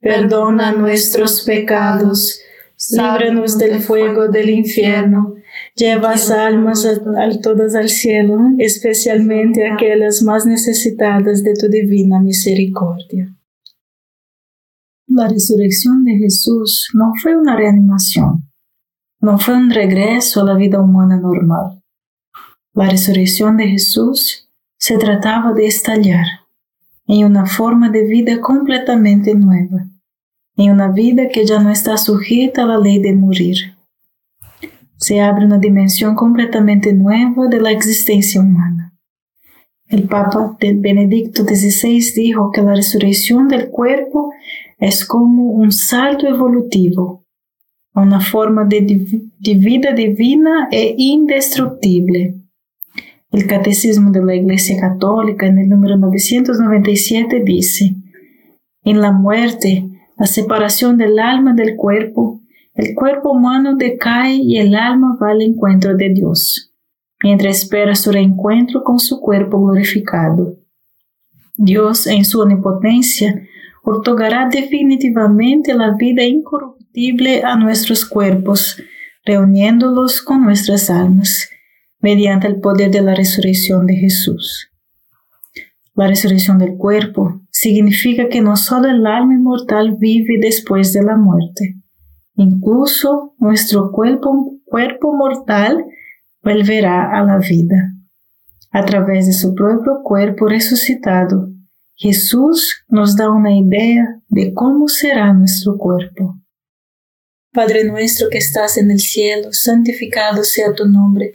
perdona nuestros pecados, líbranos del fuego del infierno, lleva almas a, todas al cielo, especialmente aquellas más necesitadas de tu divina misericordia. La resurrección de Jesús no fue una reanimación, no fue un regreso a la vida humana normal. La resurrección de Jesús se trataba de estallar en una forma de vida completamente nueva em uma vida que já não está sujeita à lei de morir. Se abre uma dimensão completamente nova da existência humana. O Papa Benedicto XVI dijo que a ressurreição do corpo é como um salto evolutivo, uma forma de, de vida divina e indestrutível. O Catecismo da Igreja Católica, no número 997, diz: Em la muerte, la separación del alma del cuerpo, el cuerpo humano decae y el alma va al encuentro de Dios, mientras espera su reencuentro con su cuerpo glorificado. Dios, en su omnipotencia, otorgará definitivamente la vida incorruptible a nuestros cuerpos, reuniéndolos con nuestras almas, mediante el poder de la resurrección de Jesús. La resurrección del cuerpo significa que no solo el alma inmortal vive después de la muerte, incluso nuestro cuerpo, cuerpo mortal volverá a la vida. A través de su propio cuerpo resucitado, Jesús nos da una idea de cómo será nuestro cuerpo. Padre nuestro que estás en el cielo, santificado sea tu nombre.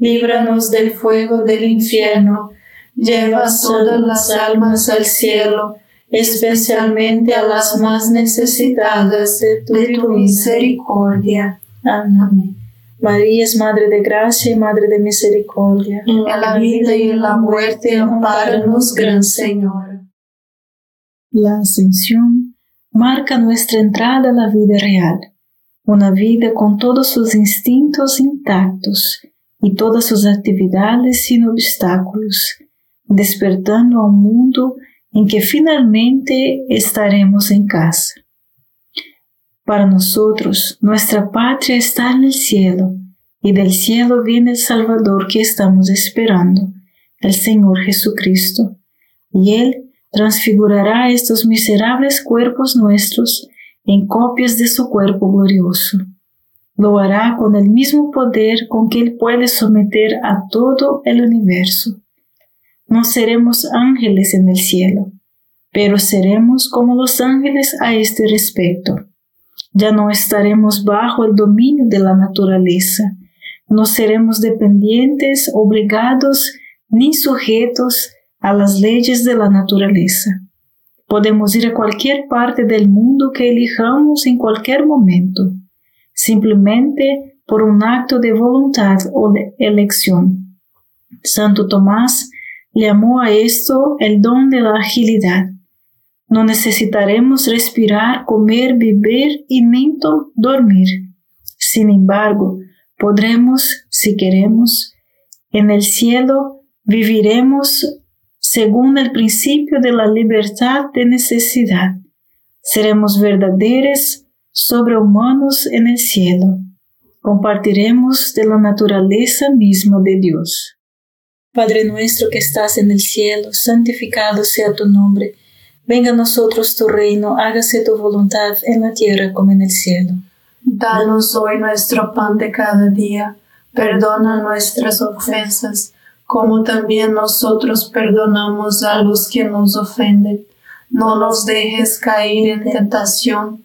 líbranos del fuego del infierno, lleva todas las almas al cielo, especialmente a las más necesitadas de tu, misericordia. Amén. María es Madre de Gracia y Madre de Misericordia. En la vida y en la muerte, amparanos, Gran Señor. La ascensión marca nuestra entrada a la vida real, una vida con todos sus instintos intactos y todas sus actividades sin obstáculos, despertando a un mundo en que finalmente estaremos en casa. Para nosotros, nuestra patria está en el cielo, y del cielo viene el Salvador que estamos esperando, el Señor Jesucristo, y Él transfigurará estos miserables cuerpos nuestros en copias de su cuerpo glorioso lo hará con el mismo poder con que Él puede someter a todo el universo. No seremos ángeles en el cielo, pero seremos como los ángeles a este respecto. Ya no estaremos bajo el dominio de la naturaleza, no seremos dependientes, obligados ni sujetos a las leyes de la naturaleza. Podemos ir a cualquier parte del mundo que elijamos en cualquier momento, simplemente por un acto de voluntad o de elección. Santo Tomás llamó a esto el don de la agilidad. No necesitaremos respirar, comer, beber y ni dormir. Sin embargo, podremos, si queremos, en el cielo viviremos según el principio de la libertad de necesidad. Seremos verdaderos sobrehumanos en el cielo. Compartiremos de la naturaleza misma de Dios. Padre nuestro que estás en el cielo, santificado sea tu nombre. Venga a nosotros tu reino, hágase tu voluntad en la tierra como en el cielo. Danos hoy nuestro pan de cada día. Perdona nuestras ofensas, como también nosotros perdonamos a los que nos ofenden. No nos dejes caer en tentación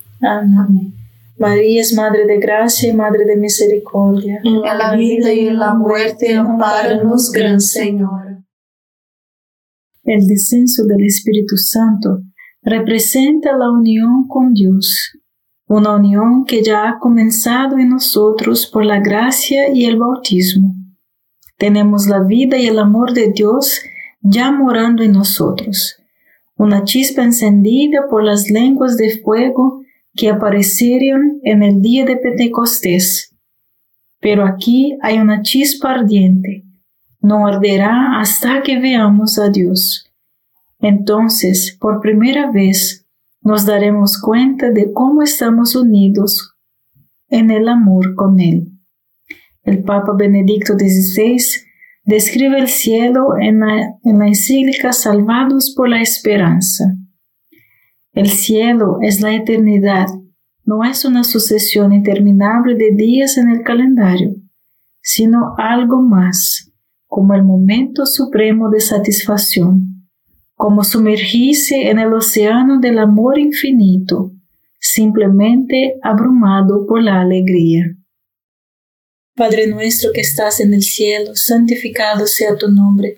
Amén. María es Madre de Gracia y Madre de Misericordia. En la vida y en la muerte, amparanos, Gran Señor. El descenso del Espíritu Santo representa la unión con Dios, una unión que ya ha comenzado en nosotros por la gracia y el bautismo. Tenemos la vida y el amor de Dios ya morando en nosotros, una chispa encendida por las lenguas de fuego que aparecieron en el día de Pentecostés. Pero aquí hay una chispa ardiente, no arderá hasta que veamos a Dios. Entonces, por primera vez, nos daremos cuenta de cómo estamos unidos en el amor con Él. El Papa Benedicto XVI describe el cielo en la, encíclica Salvados por la Esperanza. El cielo es la eternidad, no es una sucesión interminable de días en el calendario, sino algo más, como el momento supremo de satisfacción, como sumergirse en el océano del amor infinito, simplemente abrumado por la alegría. Padre nuestro que estás en el cielo, santificado sea tu nombre.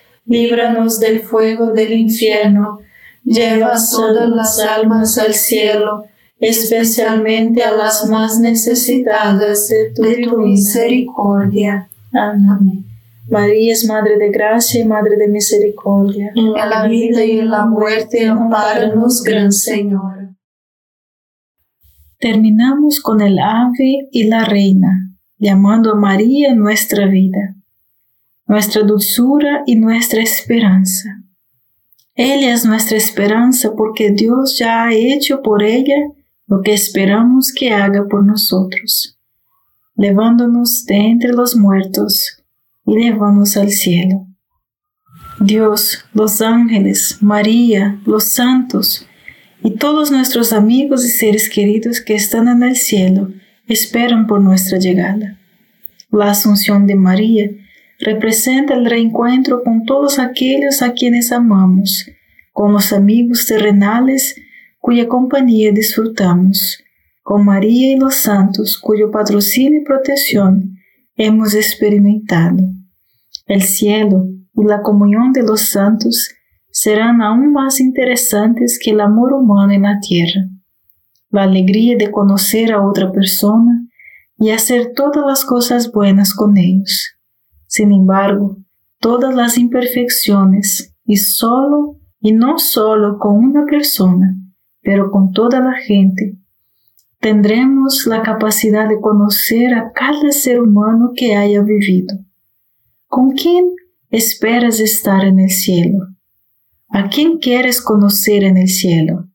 líbranos del fuego del infierno, lleva todas las almas al cielo, especialmente a las más necesitadas de tu, misericordia. Amén. María es Madre de Gracia y Madre de Misericordia. En la vida y en la muerte, amparanos, Gran Señor. Terminamos con el ave y la reina, llamando a María nuestra vida, nuestra dulzura y nuestra esperanza. Ella es nuestra esperanza porque Dios ya ha hecho por ella lo que esperamos que haga por nosotros, levándonos de entre los muertos y llevándonos al cielo. Dios, los ángeles, María, los santos y todos nuestros amigos y seres queridos que están en el cielo esperan por nuestra llegada. La asunción de María representa el reencuentro con todos aquellos a quienes amamos, con los amigos terrenales cuya compañía disfrutamos, con María y los santos cuyo patrocinio y protección hemos experimentado. El cielo y la comunión de los santos serán aún más interesantes que el amor humano en la tierra. La alegría de conocer a otra persona y hacer todas las cosas buenas con ellos. Sin embargo, todas las imperfecciones y solo y no solo con una persona pero con toda la gente, tendremos la capacidad de conocer a cada ser humano que haya vivido. ¿Con quién esperas estar en el cielo? ¿A quién quieres conocer en el cielo?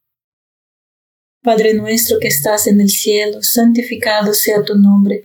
Padre nuestro que estás en el cielo, santificado sea tu nombre.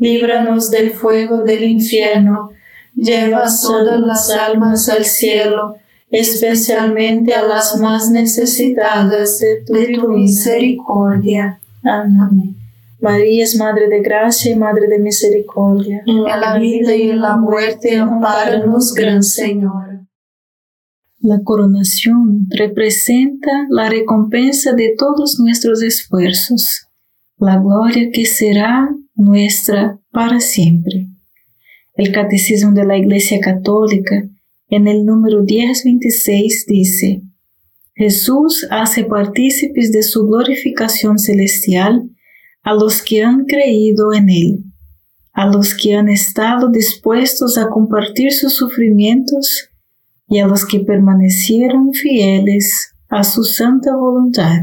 líbranos del fuego del infierno, lleva todas las almas al cielo, especialmente a las más necesitadas de tu, misericordia. Amén. María es Madre de Gracia y Madre de Misericordia. En la vida y en la muerte, amparanos, Gran Señor. La coronación representa la recompensa de todos nuestros esfuerzos, la gloria que será nuestra para siempre. El Catecismo de la Iglesia Católica, en el número 1026, dice, Jesús hace partícipes de su glorificación celestial a los que han creído en Él, a los que han estado dispuestos a compartir sus sufrimientos y a los que permanecieron fieles a su santa voluntad.